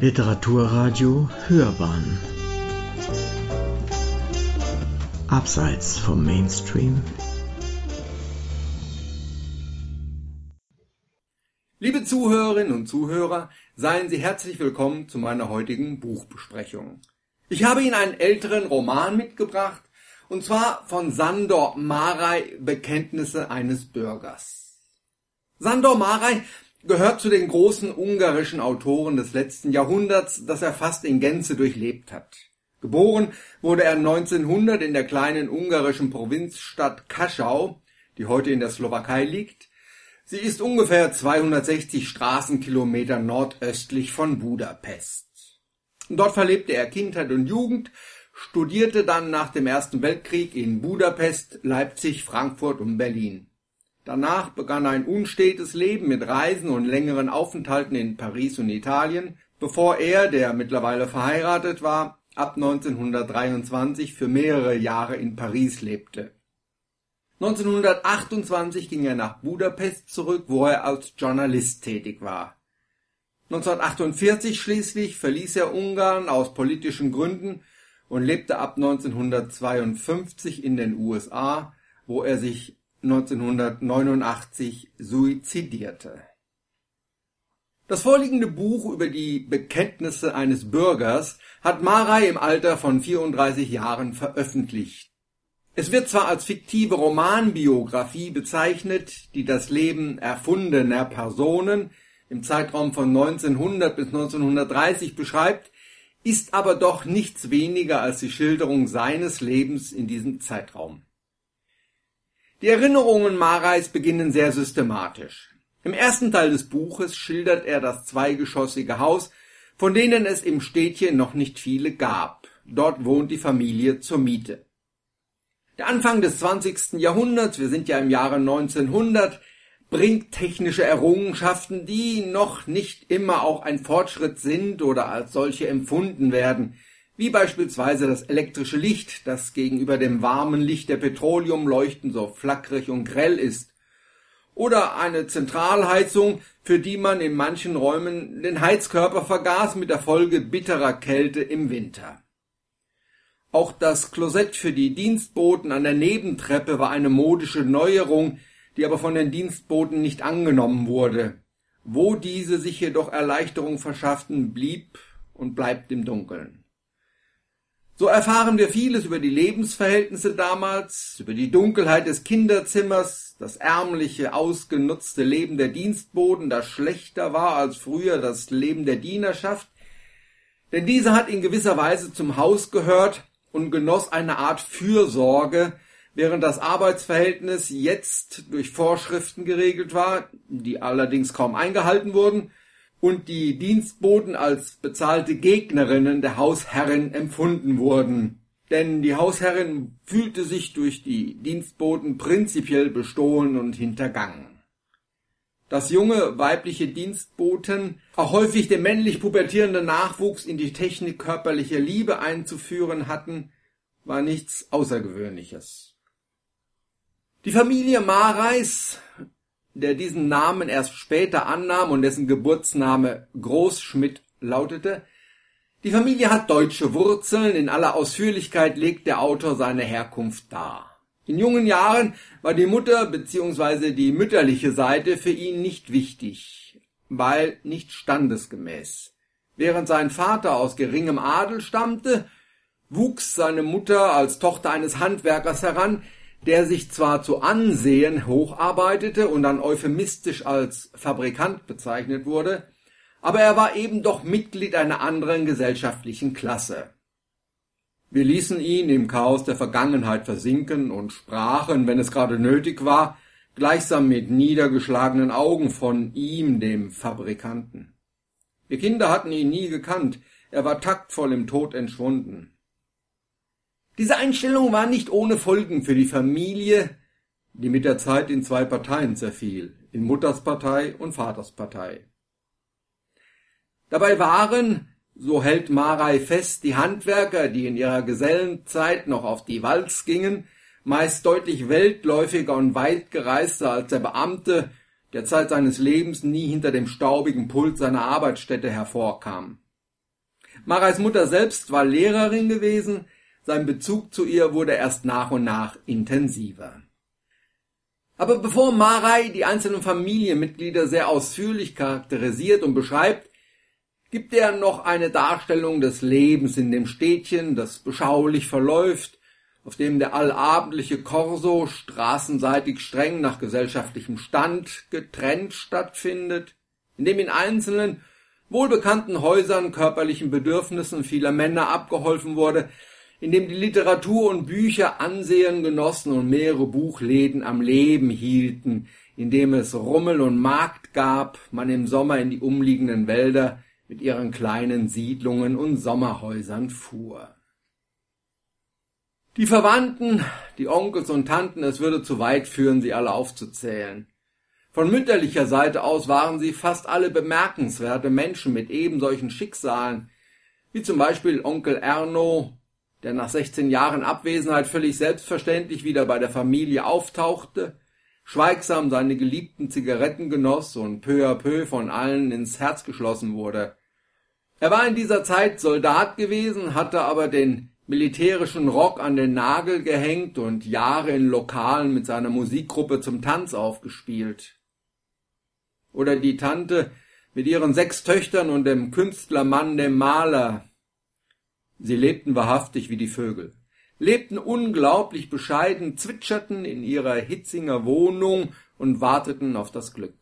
Literaturradio Hörbahn Abseits vom Mainstream Liebe Zuhörerinnen und Zuhörer, seien Sie herzlich willkommen zu meiner heutigen Buchbesprechung. Ich habe Ihnen einen älteren Roman mitgebracht, und zwar von Sandor Marei Bekenntnisse eines Bürgers. Sandor Marei gehört zu den großen ungarischen Autoren des letzten Jahrhunderts, das er fast in Gänze durchlebt hat. Geboren wurde er 1900 in der kleinen ungarischen Provinzstadt Kaschau, die heute in der Slowakei liegt. Sie ist ungefähr 260 Straßenkilometer nordöstlich von Budapest. Dort verlebte er Kindheit und Jugend, studierte dann nach dem Ersten Weltkrieg in Budapest, Leipzig, Frankfurt und Berlin. Danach begann ein unstetes Leben mit Reisen und längeren Aufenthalten in Paris und Italien, bevor er, der mittlerweile verheiratet war, ab 1923 für mehrere Jahre in Paris lebte. 1928 ging er nach Budapest zurück, wo er als Journalist tätig war. 1948 schließlich verließ er Ungarn aus politischen Gründen und lebte ab 1952 in den USA, wo er sich 1989 suizidierte. Das vorliegende Buch über die Bekenntnisse eines Bürgers hat Marei im Alter von 34 Jahren veröffentlicht. Es wird zwar als fiktive Romanbiografie bezeichnet, die das Leben erfundener Personen im Zeitraum von 1900 bis 1930 beschreibt, ist aber doch nichts weniger als die Schilderung seines Lebens in diesem Zeitraum. Die Erinnerungen Mareis beginnen sehr systematisch. Im ersten Teil des Buches schildert er das zweigeschossige Haus, von denen es im Städtchen noch nicht viele gab. Dort wohnt die Familie zur Miete. Der Anfang des 20. Jahrhunderts, wir sind ja im Jahre 1900, bringt technische Errungenschaften, die noch nicht immer auch ein Fortschritt sind oder als solche empfunden werden wie beispielsweise das elektrische Licht, das gegenüber dem warmen Licht der Petroleumleuchten so flackrig und grell ist, oder eine Zentralheizung, für die man in manchen Räumen den Heizkörper vergaß mit der Folge bitterer Kälte im Winter. Auch das Klosett für die Dienstboten an der Nebentreppe war eine modische Neuerung, die aber von den Dienstboten nicht angenommen wurde. Wo diese sich jedoch Erleichterung verschafften, blieb und bleibt im Dunkeln. So erfahren wir vieles über die Lebensverhältnisse damals, über die Dunkelheit des Kinderzimmers, das ärmliche, ausgenutzte Leben der Dienstboten, das schlechter war als früher das Leben der Dienerschaft, denn diese hat in gewisser Weise zum Haus gehört und genoss eine Art Fürsorge, während das Arbeitsverhältnis jetzt durch Vorschriften geregelt war, die allerdings kaum eingehalten wurden, und die Dienstboten als bezahlte Gegnerinnen der Hausherrin empfunden wurden. Denn die Hausherrin fühlte sich durch die Dienstboten prinzipiell bestohlen und hintergangen. Dass junge weibliche Dienstboten auch häufig den männlich pubertierenden Nachwuchs in die Technik körperlicher Liebe einzuführen hatten, war nichts Außergewöhnliches. Die Familie Mareis der diesen Namen erst später annahm und dessen Geburtsname Großschmidt lautete. Die Familie hat deutsche Wurzeln, in aller Ausführlichkeit legt der Autor seine Herkunft dar. In jungen Jahren war die Mutter bzw. die mütterliche Seite für ihn nicht wichtig, weil nicht standesgemäß. Während sein Vater aus geringem Adel stammte, wuchs seine Mutter als Tochter eines Handwerkers heran, der sich zwar zu Ansehen hocharbeitete und dann euphemistisch als Fabrikant bezeichnet wurde, aber er war eben doch Mitglied einer anderen gesellschaftlichen Klasse. Wir ließen ihn im Chaos der Vergangenheit versinken und sprachen, wenn es gerade nötig war, gleichsam mit niedergeschlagenen Augen von ihm, dem Fabrikanten. Wir Kinder hatten ihn nie gekannt, er war taktvoll im Tod entschwunden. Diese Einstellung war nicht ohne Folgen für die Familie, die mit der Zeit in zwei Parteien zerfiel, in Mutterspartei und Vaterspartei. Dabei waren, so hält Marei fest, die Handwerker, die in ihrer Gesellenzeit noch auf die Walz gingen, meist deutlich weltläufiger und weit gereister als der Beamte, der Zeit seines Lebens nie hinter dem staubigen Pult seiner Arbeitsstätte hervorkam. Mareis Mutter selbst war Lehrerin gewesen, sein Bezug zu ihr wurde erst nach und nach intensiver. Aber bevor Marei die einzelnen Familienmitglieder sehr ausführlich charakterisiert und beschreibt, gibt er noch eine Darstellung des Lebens in dem Städtchen, das beschaulich verläuft, auf dem der allabendliche Korso straßenseitig streng nach gesellschaftlichem Stand getrennt stattfindet, in dem in einzelnen wohlbekannten Häusern körperlichen Bedürfnissen vieler Männer abgeholfen wurde, in dem die Literatur und Bücher Ansehen genossen und mehrere Buchläden am Leben hielten, in dem es Rummel und Markt gab, man im Sommer in die umliegenden Wälder mit ihren kleinen Siedlungen und Sommerhäusern fuhr. Die Verwandten, die Onkels und Tanten, es würde zu weit führen, sie alle aufzuzählen. Von mütterlicher Seite aus waren sie fast alle bemerkenswerte Menschen mit ebensolchen Schicksalen, wie zum Beispiel Onkel Erno, der nach 16 Jahren Abwesenheit völlig selbstverständlich wieder bei der Familie auftauchte, schweigsam seine geliebten Zigaretten genoss und peu à peu von allen ins Herz geschlossen wurde. Er war in dieser Zeit Soldat gewesen, hatte aber den militärischen Rock an den Nagel gehängt und Jahre in Lokalen mit seiner Musikgruppe zum Tanz aufgespielt. Oder die Tante mit ihren sechs Töchtern und dem Künstlermann, dem Maler, Sie lebten wahrhaftig wie die Vögel, lebten unglaublich bescheiden, zwitscherten in ihrer Hitzinger Wohnung und warteten auf das Glück.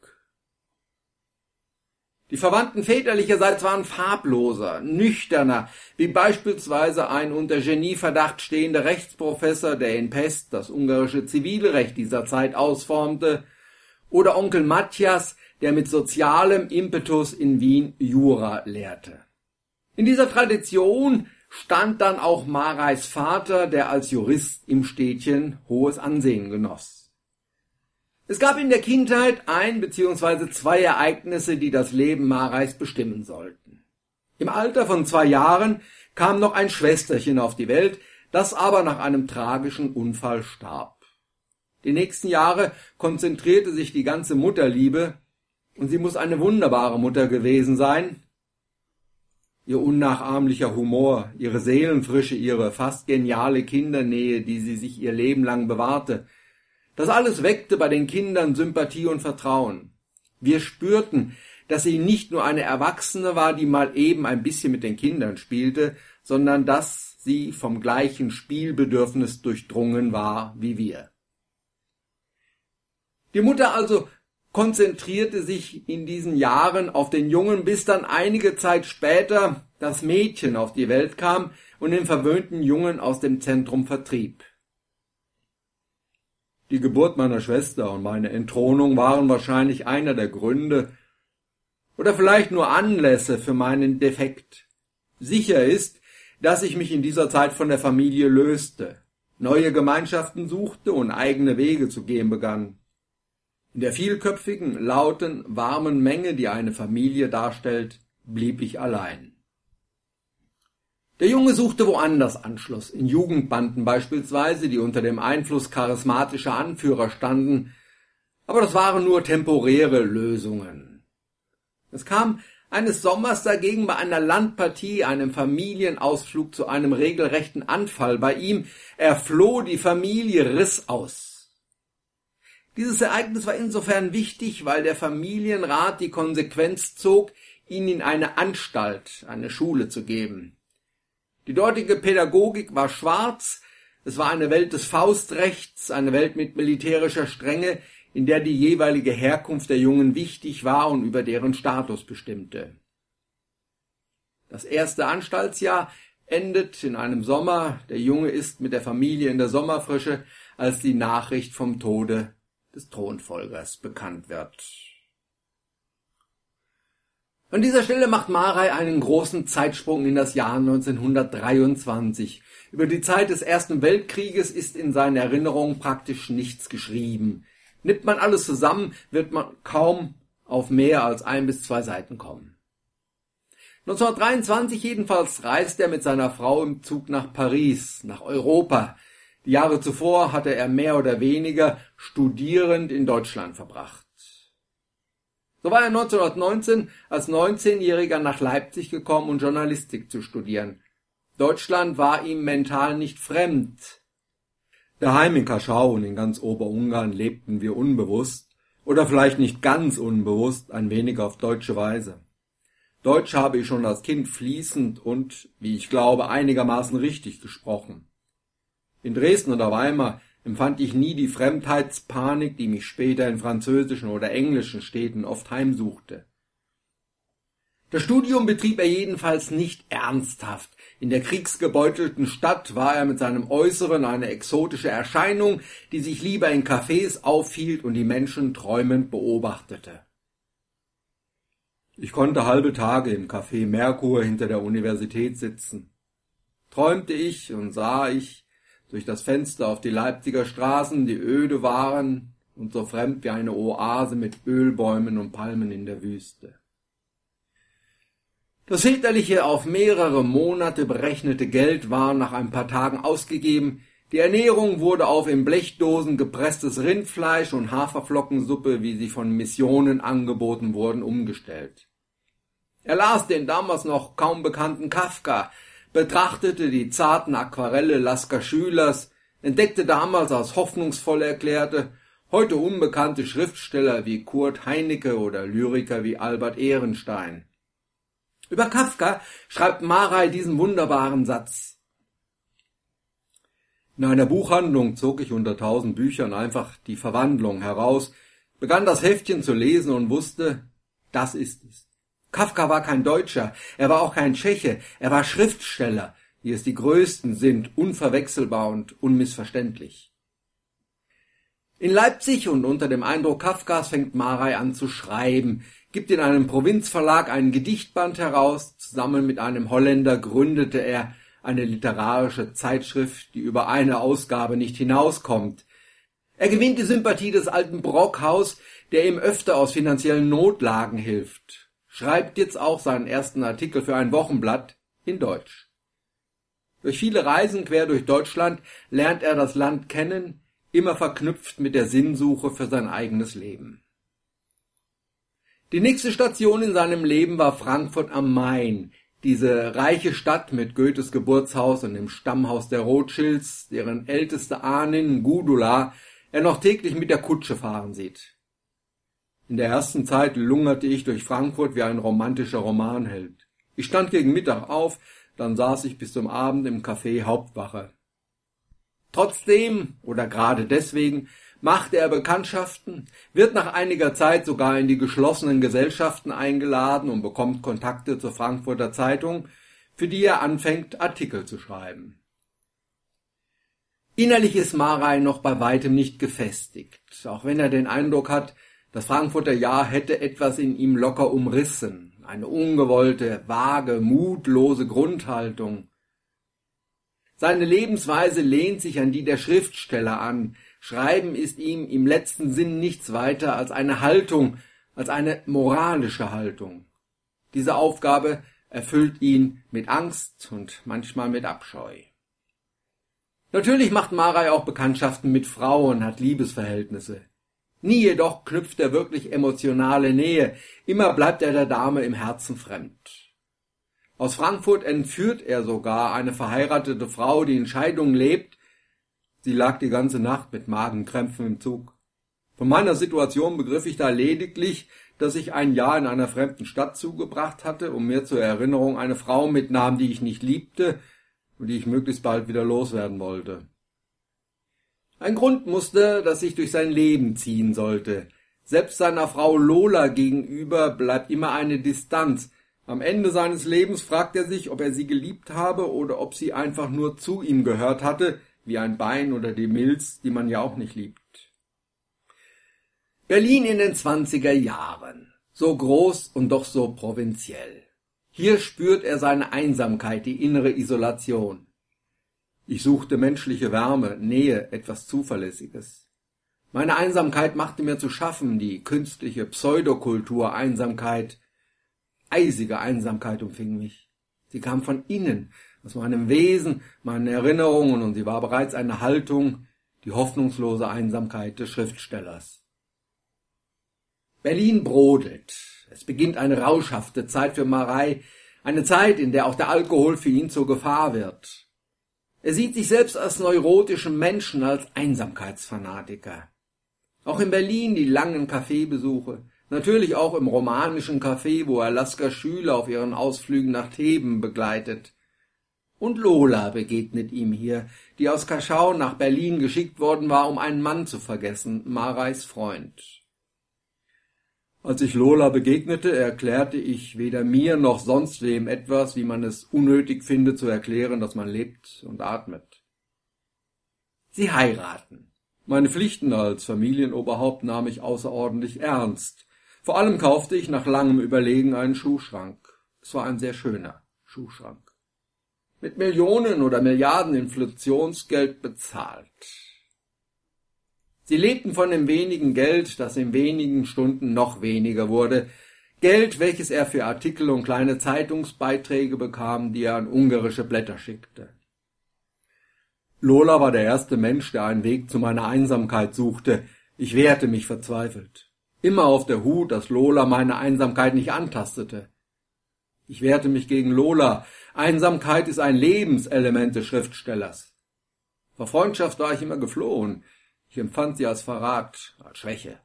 Die Verwandten väterlicherseits waren farbloser, nüchterner, wie beispielsweise ein unter Genieverdacht stehender Rechtsprofessor, der in Pest das ungarische Zivilrecht dieser Zeit ausformte, oder Onkel Matthias, der mit sozialem Impetus in Wien Jura lehrte. In dieser Tradition stand dann auch Mareis Vater, der als Jurist im Städtchen hohes Ansehen genoss. Es gab in der Kindheit ein bzw. zwei Ereignisse, die das Leben Mareis bestimmen sollten. Im Alter von zwei Jahren kam noch ein Schwesterchen auf die Welt, das aber nach einem tragischen Unfall starb. Die nächsten Jahre konzentrierte sich die ganze Mutterliebe, und sie muss eine wunderbare Mutter gewesen sein, ihr unnachahmlicher Humor, ihre Seelenfrische, ihre fast geniale Kindernähe, die sie sich ihr Leben lang bewahrte. Das alles weckte bei den Kindern Sympathie und Vertrauen. Wir spürten, dass sie nicht nur eine Erwachsene war, die mal eben ein bisschen mit den Kindern spielte, sondern dass sie vom gleichen Spielbedürfnis durchdrungen war wie wir. Die Mutter also konzentrierte sich in diesen Jahren auf den Jungen, bis dann einige Zeit später das Mädchen auf die Welt kam und den verwöhnten Jungen aus dem Zentrum vertrieb. Die Geburt meiner Schwester und meine Entthronung waren wahrscheinlich einer der Gründe oder vielleicht nur Anlässe für meinen Defekt. Sicher ist, dass ich mich in dieser Zeit von der Familie löste, neue Gemeinschaften suchte und eigene Wege zu gehen begann. In der vielköpfigen, lauten, warmen Menge, die eine Familie darstellt, blieb ich allein. Der Junge suchte woanders Anschluss, in Jugendbanden beispielsweise, die unter dem Einfluss charismatischer Anführer standen, aber das waren nur temporäre Lösungen. Es kam eines Sommers dagegen bei einer Landpartie, einem Familienausflug zu einem regelrechten Anfall bei ihm. Er floh, die Familie riss aus. Dieses Ereignis war insofern wichtig, weil der Familienrat die Konsequenz zog, ihn in eine Anstalt, eine Schule zu geben. Die dortige Pädagogik war schwarz, es war eine Welt des Faustrechts, eine Welt mit militärischer Strenge, in der die jeweilige Herkunft der Jungen wichtig war und über deren Status bestimmte. Das erste Anstaltsjahr endet in einem Sommer, der Junge ist mit der Familie in der Sommerfrische, als die Nachricht vom Tode des Thronfolgers bekannt wird. An dieser Stelle macht Marei einen großen Zeitsprung in das Jahr 1923. Über die Zeit des Ersten Weltkrieges ist in seinen Erinnerungen praktisch nichts geschrieben. Nimmt man alles zusammen, wird man kaum auf mehr als ein bis zwei Seiten kommen. 1923 jedenfalls reist er mit seiner Frau im Zug nach Paris, nach Europa, die Jahre zuvor hatte er mehr oder weniger studierend in Deutschland verbracht. So war er 1919 als 19-Jähriger nach Leipzig gekommen, um Journalistik zu studieren. Deutschland war ihm mental nicht fremd. Daheim in Kaschau und in ganz Oberungarn lebten wir unbewusst, oder vielleicht nicht ganz unbewusst, ein wenig auf deutsche Weise. Deutsch habe ich schon als Kind fließend und, wie ich glaube, einigermaßen richtig gesprochen. In Dresden oder Weimar empfand ich nie die Fremdheitspanik, die mich später in französischen oder englischen Städten oft heimsuchte. Das Studium betrieb er jedenfalls nicht ernsthaft. In der kriegsgebeutelten Stadt war er mit seinem Äußeren eine exotische Erscheinung, die sich lieber in Cafés aufhielt und die Menschen träumend beobachtete. Ich konnte halbe Tage im Café Merkur hinter der Universität sitzen. Träumte ich und sah ich, durch das Fenster auf die Leipziger Straßen, die öde waren und so fremd wie eine Oase mit Ölbäumen und Palmen in der Wüste. Das väterliche auf mehrere Monate berechnete Geld war nach ein paar Tagen ausgegeben, die Ernährung wurde auf in Blechdosen gepresstes Rindfleisch und Haferflockensuppe, wie sie von Missionen angeboten wurden, umgestellt. Er las den damals noch kaum bekannten Kafka, betrachtete die zarten Aquarelle Lasker Schülers, entdeckte damals als hoffnungsvoll erklärte, heute unbekannte Schriftsteller wie Kurt Heinecke oder Lyriker wie Albert Ehrenstein. Über Kafka schreibt Marei diesen wunderbaren Satz. In einer Buchhandlung zog ich unter tausend Büchern einfach die Verwandlung heraus, begann das Heftchen zu lesen und wusste, das ist es. Kafka war kein Deutscher, er war auch kein Tscheche, er war Schriftsteller, wie es die Größten sind, unverwechselbar und unmissverständlich. In Leipzig und unter dem Eindruck Kafkas fängt Marei an zu schreiben, gibt in einem Provinzverlag einen Gedichtband heraus, zusammen mit einem Holländer gründete er eine literarische Zeitschrift, die über eine Ausgabe nicht hinauskommt. Er gewinnt die Sympathie des alten Brockhaus, der ihm öfter aus finanziellen Notlagen hilft schreibt jetzt auch seinen ersten Artikel für ein Wochenblatt in Deutsch. Durch viele Reisen quer durch Deutschland lernt er das Land kennen, immer verknüpft mit der Sinnsuche für sein eigenes Leben. Die nächste Station in seinem Leben war Frankfurt am Main, diese reiche Stadt mit Goethes Geburtshaus und dem Stammhaus der Rothschilds, deren älteste Ahnin Gudula er noch täglich mit der Kutsche fahren sieht. In der ersten Zeit lungerte ich durch Frankfurt wie ein romantischer Romanheld. Ich stand gegen Mittag auf, dann saß ich bis zum Abend im Café Hauptwache. Trotzdem oder gerade deswegen machte er Bekanntschaften, wird nach einiger Zeit sogar in die geschlossenen Gesellschaften eingeladen und bekommt Kontakte zur Frankfurter Zeitung, für die er anfängt, Artikel zu schreiben. Innerlich ist Marei noch bei weitem nicht gefestigt, auch wenn er den Eindruck hat, das Frankfurter Jahr hätte etwas in ihm locker umrissen, eine ungewollte, vage, mutlose Grundhaltung. Seine Lebensweise lehnt sich an die der Schriftsteller an. Schreiben ist ihm im letzten Sinn nichts weiter als eine Haltung, als eine moralische Haltung. Diese Aufgabe erfüllt ihn mit Angst und manchmal mit Abscheu. Natürlich macht Marei auch Bekanntschaften mit Frauen, hat Liebesverhältnisse. Nie jedoch knüpft er wirklich emotionale Nähe, immer bleibt er der Dame im Herzen fremd. Aus Frankfurt entführt er sogar eine verheiratete Frau, die in Scheidung lebt. Sie lag die ganze Nacht mit Magenkrämpfen im Zug. Von meiner Situation begriff ich da lediglich, dass ich ein Jahr in einer fremden Stadt zugebracht hatte und mir zur Erinnerung eine Frau mitnahm, die ich nicht liebte und die ich möglichst bald wieder loswerden wollte. Ein Grund musste, dass sich durch sein Leben ziehen sollte. Selbst seiner Frau Lola gegenüber bleibt immer eine Distanz. Am Ende seines Lebens fragt er sich, ob er sie geliebt habe oder ob sie einfach nur zu ihm gehört hatte, wie ein Bein oder die Milz, die man ja auch nicht liebt. Berlin in den zwanziger Jahren. So groß und doch so provinziell. Hier spürt er seine Einsamkeit, die innere Isolation. Ich suchte menschliche Wärme, Nähe, etwas Zuverlässiges. Meine Einsamkeit machte mir zu schaffen, die künstliche Pseudokultur Einsamkeit, eisige Einsamkeit umfing mich. Sie kam von innen, aus meinem Wesen, meinen Erinnerungen, und sie war bereits eine Haltung, die hoffnungslose Einsamkeit des Schriftstellers. Berlin brodelt. Es beginnt eine rauschhafte Zeit für Marei, eine Zeit, in der auch der Alkohol für ihn zur Gefahr wird. Er sieht sich selbst als neurotischen Menschen, als Einsamkeitsfanatiker. Auch in Berlin die langen Kaffeebesuche, natürlich auch im romanischen Café, wo er Lasker Schüler auf ihren Ausflügen nach Theben begleitet. Und Lola begegnet ihm hier, die aus Kaschau nach Berlin geschickt worden war, um einen Mann zu vergessen, Mareis Freund. Als ich Lola begegnete, erklärte ich weder mir noch sonst wem etwas, wie man es unnötig findet zu erklären, dass man lebt und atmet. Sie heiraten. Meine Pflichten als Familienoberhaupt nahm ich außerordentlich ernst. Vor allem kaufte ich nach langem Überlegen einen Schuhschrank. Es war ein sehr schöner Schuhschrank mit Millionen oder Milliarden Inflationsgeld bezahlt. Sie lebten von dem wenigen Geld, das in wenigen Stunden noch weniger wurde, Geld, welches er für Artikel und kleine Zeitungsbeiträge bekam, die er an ungarische Blätter schickte. Lola war der erste Mensch, der einen Weg zu meiner Einsamkeit suchte. Ich wehrte mich verzweifelt. Immer auf der Hut, dass Lola meine Einsamkeit nicht antastete. Ich wehrte mich gegen Lola, Einsamkeit ist ein Lebenselement des Schriftstellers. Vor Freundschaft war ich immer geflohen. Ich empfand sie als Verrat, als Schwäche.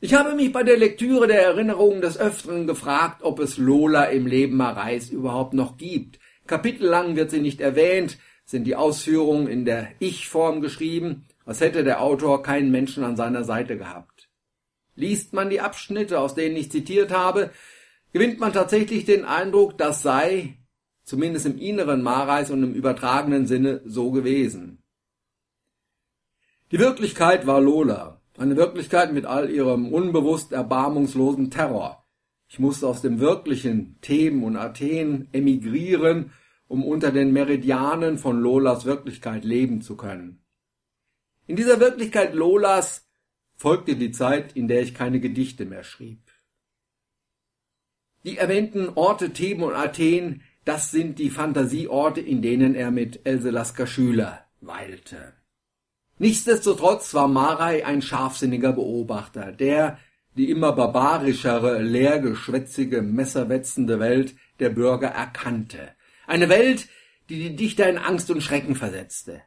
Ich habe mich bei der Lektüre der Erinnerungen des Öfteren gefragt, ob es Lola im Leben Mareis überhaupt noch gibt. Kapitellang wird sie nicht erwähnt, sind die Ausführungen in der Ich-Form geschrieben, als hätte der Autor keinen Menschen an seiner Seite gehabt. Liest man die Abschnitte, aus denen ich zitiert habe, gewinnt man tatsächlich den Eindruck, das sei, zumindest im inneren Mareis und im übertragenen Sinne, so gewesen. Die Wirklichkeit war Lola, eine Wirklichkeit mit all ihrem unbewusst erbarmungslosen Terror. Ich musste aus dem wirklichen Theben und Athen emigrieren, um unter den Meridianen von Lolas Wirklichkeit leben zu können. In dieser Wirklichkeit Lolas folgte die Zeit, in der ich keine Gedichte mehr schrieb. Die erwähnten Orte Theben und Athen, das sind die Fantasieorte, in denen er mit Else Lasker Schüler weilte. Nichtsdestotrotz war Marei ein scharfsinniger Beobachter, der die immer barbarischere, leergeschwätzige, messerwetzende Welt der Bürger erkannte. Eine Welt, die die Dichter in Angst und Schrecken versetzte.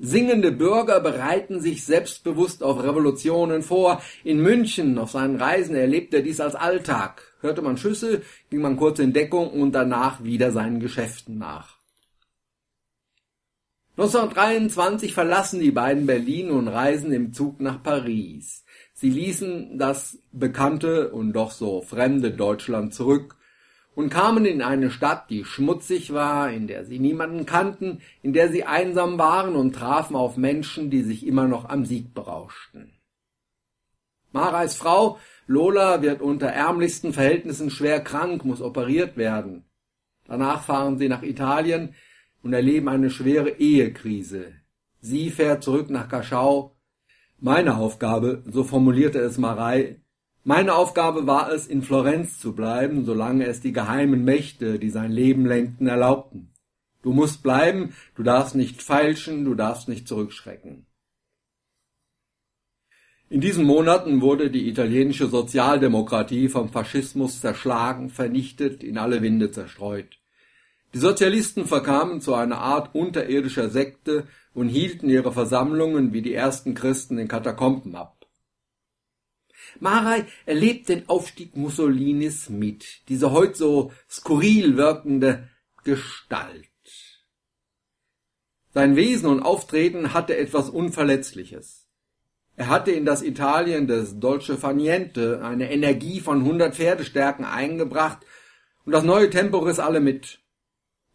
Singende Bürger bereiten sich selbstbewusst auf Revolutionen vor. In München auf seinen Reisen erlebte er dies als Alltag. Hörte man Schüsse, ging man kurz in Deckung und danach wieder seinen Geschäften nach. 1923 verlassen die beiden Berlin und reisen im Zug nach Paris. Sie ließen das bekannte und doch so fremde Deutschland zurück und kamen in eine Stadt, die schmutzig war, in der sie niemanden kannten, in der sie einsam waren und trafen auf Menschen, die sich immer noch am Sieg berauschten. Marais Frau Lola wird unter ärmlichsten Verhältnissen schwer krank, muss operiert werden. Danach fahren sie nach Italien und erleben eine schwere Ehekrise. Sie fährt zurück nach Kaschau. Meine Aufgabe, so formulierte es Marei, meine Aufgabe war es, in Florenz zu bleiben, solange es die geheimen Mächte, die sein Leben lenkten, erlaubten. Du musst bleiben, du darfst nicht feilschen, du darfst nicht zurückschrecken. In diesen Monaten wurde die italienische Sozialdemokratie vom Faschismus zerschlagen, vernichtet, in alle Winde zerstreut. Die Sozialisten verkamen zu einer Art unterirdischer Sekte und hielten ihre Versammlungen wie die ersten Christen in Katakomben ab. Marei erlebt den Aufstieg Mussolinis mit, diese heute so skurril wirkende Gestalt. Sein Wesen und Auftreten hatte etwas Unverletzliches. Er hatte in das Italien des Dolce Faniente eine Energie von 100 Pferdestärken eingebracht und das neue Tempo riss alle mit.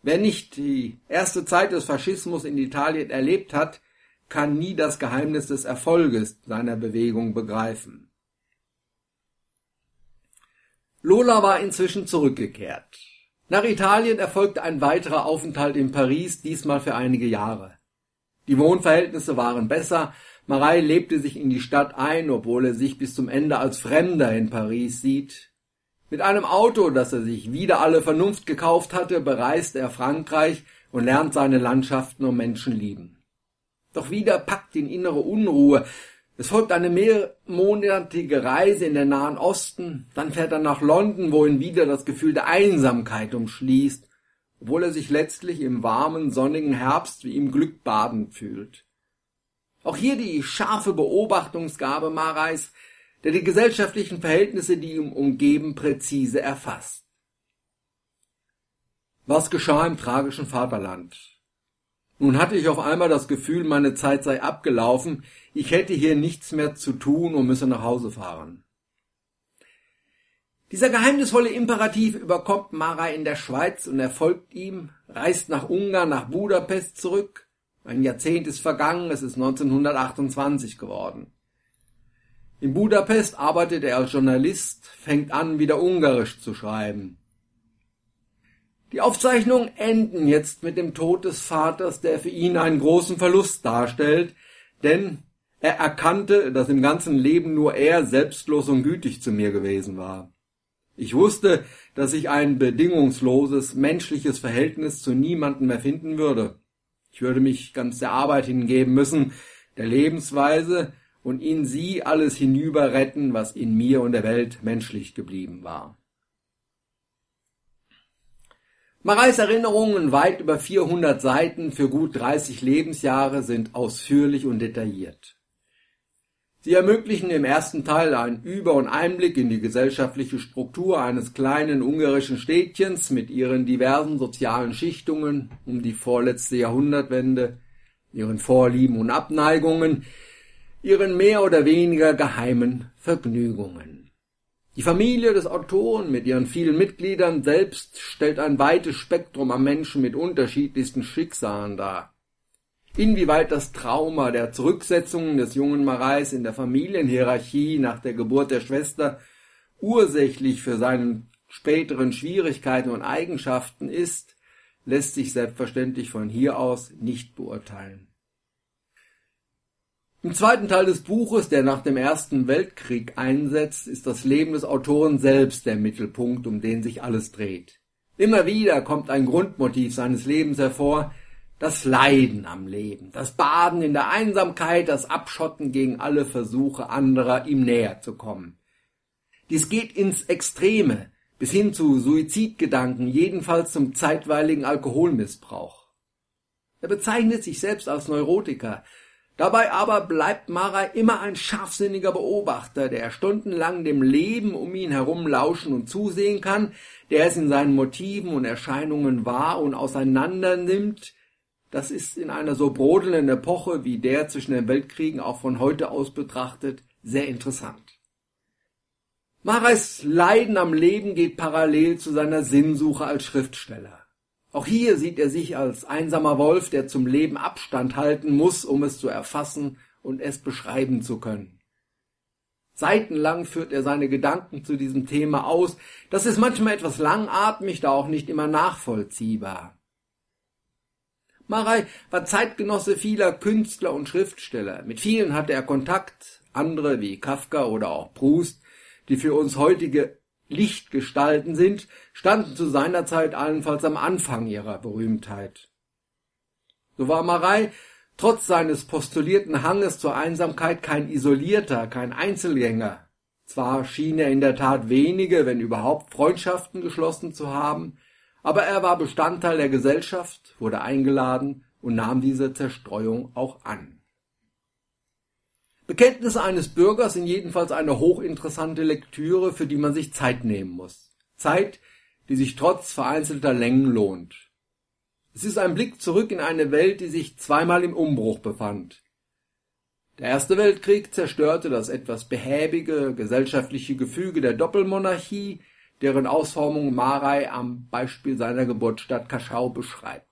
Wer nicht die erste Zeit des Faschismus in Italien erlebt hat, kann nie das Geheimnis des Erfolges seiner Bewegung begreifen. Lola war inzwischen zurückgekehrt. Nach Italien erfolgte ein weiterer Aufenthalt in Paris, diesmal für einige Jahre. Die Wohnverhältnisse waren besser, Marei lebte sich in die Stadt ein, obwohl er sich bis zum Ende als Fremder in Paris sieht. Mit einem Auto, das er sich wieder alle Vernunft gekauft hatte, bereist er Frankreich und lernt seine Landschaften und Menschen lieben. Doch wieder packt ihn innere Unruhe. Es folgt eine mehrmonatige Reise in den Nahen Osten, dann fährt er nach London, wo ihn wieder das Gefühl der Einsamkeit umschließt, obwohl er sich letztlich im warmen, sonnigen Herbst wie im Glück badend fühlt. Auch hier die scharfe Beobachtungsgabe Mareis, der die gesellschaftlichen Verhältnisse, die ihn umgeben, präzise erfasst. Was geschah im tragischen Vaterland? Nun hatte ich auf einmal das Gefühl, meine Zeit sei abgelaufen, ich hätte hier nichts mehr zu tun und müsse nach Hause fahren. Dieser geheimnisvolle Imperativ überkommt Mara in der Schweiz und er folgt ihm, reist nach Ungarn, nach Budapest zurück. Ein Jahrzehnt ist vergangen, es ist 1928 geworden. In Budapest arbeitet er als Journalist, fängt an, wieder Ungarisch zu schreiben. Die Aufzeichnungen enden jetzt mit dem Tod des Vaters, der für ihn einen großen Verlust darstellt, denn er erkannte, dass im ganzen Leben nur er selbstlos und gütig zu mir gewesen war. Ich wusste, dass ich ein bedingungsloses, menschliches Verhältnis zu niemandem mehr finden würde. Ich würde mich ganz der Arbeit hingeben müssen, der Lebensweise, und in sie alles hinüberretten, was in mir und der Welt menschlich geblieben war. Mareis Erinnerungen weit über 400 Seiten für gut 30 Lebensjahre sind ausführlich und detailliert. Sie ermöglichen im ersten Teil einen Über- und Einblick in die gesellschaftliche Struktur eines kleinen ungarischen Städtchens mit ihren diversen sozialen Schichtungen um die vorletzte Jahrhundertwende, ihren Vorlieben und Abneigungen, ihren mehr oder weniger geheimen Vergnügungen. Die Familie des Autoren mit ihren vielen Mitgliedern selbst stellt ein weites Spektrum an Menschen mit unterschiedlichsten Schicksalen dar. Inwieweit das Trauma der Zurücksetzung des jungen Marais in der Familienhierarchie nach der Geburt der Schwester ursächlich für seinen späteren Schwierigkeiten und Eigenschaften ist, lässt sich selbstverständlich von hier aus nicht beurteilen. Im zweiten Teil des Buches, der nach dem Ersten Weltkrieg einsetzt, ist das Leben des Autoren selbst der Mittelpunkt, um den sich alles dreht. Immer wieder kommt ein Grundmotiv seines Lebens hervor, das Leiden am Leben, das Baden in der Einsamkeit, das Abschotten gegen alle Versuche anderer, ihm näher zu kommen. Dies geht ins Extreme, bis hin zu Suizidgedanken, jedenfalls zum zeitweiligen Alkoholmissbrauch. Er bezeichnet sich selbst als Neurotiker, dabei aber bleibt Mara immer ein scharfsinniger Beobachter, der stundenlang dem Leben um ihn herum lauschen und zusehen kann, der es in seinen Motiven und Erscheinungen wahr und auseinander nimmt, das ist in einer so brodelnden Epoche wie der zwischen den Weltkriegen auch von heute aus betrachtet sehr interessant. Marais Leiden am Leben geht parallel zu seiner Sinnsuche als Schriftsteller. Auch hier sieht er sich als einsamer Wolf, der zum Leben Abstand halten muss, um es zu erfassen und es beschreiben zu können. Seitenlang führt er seine Gedanken zu diesem Thema aus. Das ist manchmal etwas langatmig, da auch nicht immer nachvollziehbar. Marei war Zeitgenosse vieler Künstler und Schriftsteller. Mit vielen hatte er Kontakt, andere wie Kafka oder auch Proust, die für uns heutige Lichtgestalten sind, standen zu seiner Zeit allenfalls am Anfang ihrer Berühmtheit. So war Marei trotz seines postulierten Hanges zur Einsamkeit kein Isolierter, kein Einzelgänger. Zwar schien er in der Tat wenige, wenn überhaupt Freundschaften geschlossen zu haben, aber er war Bestandteil der Gesellschaft, wurde eingeladen und nahm diese Zerstreuung auch an. Bekenntnisse eines Bürgers sind jedenfalls eine hochinteressante Lektüre, für die man sich Zeit nehmen muss. Zeit, die sich trotz vereinzelter Längen lohnt. Es ist ein Blick zurück in eine Welt, die sich zweimal im Umbruch befand. Der Erste Weltkrieg zerstörte das etwas behäbige gesellschaftliche Gefüge der Doppelmonarchie, deren Ausformung Marei am Beispiel seiner Geburtsstadt Kaschau beschreibt.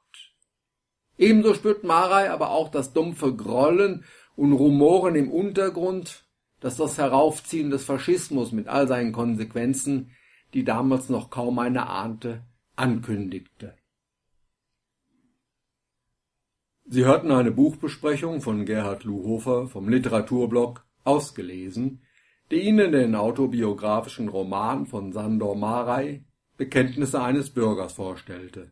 Ebenso spürt Marei aber auch das dumpfe Grollen und Rumoren im Untergrund, das das Heraufziehen des Faschismus mit all seinen Konsequenzen, die damals noch kaum einer ahnte, ankündigte. Sie hörten eine Buchbesprechung von Gerhard Luhofer vom Literaturblog ausgelesen, der Ihnen den autobiografischen Roman von Sandor Marei Bekenntnisse eines Bürgers vorstellte.